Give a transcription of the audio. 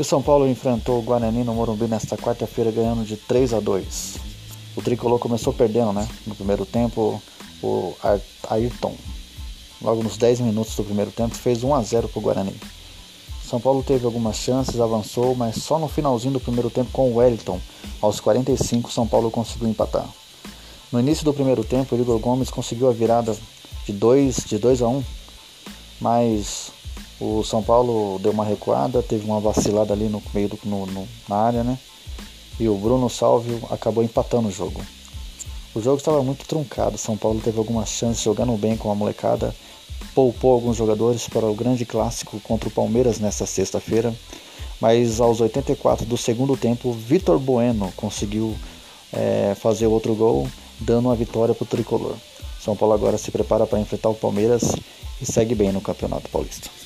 E o São Paulo enfrentou o Guarani no Morumbi nesta quarta-feira ganhando de 3 a 2. O tricolor começou perdendo, né? No primeiro tempo, o Ayrton, logo nos 10 minutos do primeiro tempo, fez 1 a 0 para o Guarani. São Paulo teve algumas chances, avançou, mas só no finalzinho do primeiro tempo com o Wellington, aos 45, São Paulo conseguiu empatar. No início do primeiro tempo, o Igor Gomes conseguiu a virada de 2 de 2 a 1, mas o São Paulo deu uma recuada, teve uma vacilada ali no meio do, no, no, na área, né? E o Bruno Salvio acabou empatando o jogo. O jogo estava muito truncado, São Paulo teve algumas chances jogando bem com a molecada, poupou alguns jogadores para o grande clássico contra o Palmeiras nesta sexta-feira, mas aos 84 do segundo tempo, Vitor Bueno conseguiu é, fazer outro gol, dando uma vitória para o tricolor. São Paulo agora se prepara para enfrentar o Palmeiras e segue bem no Campeonato Paulista.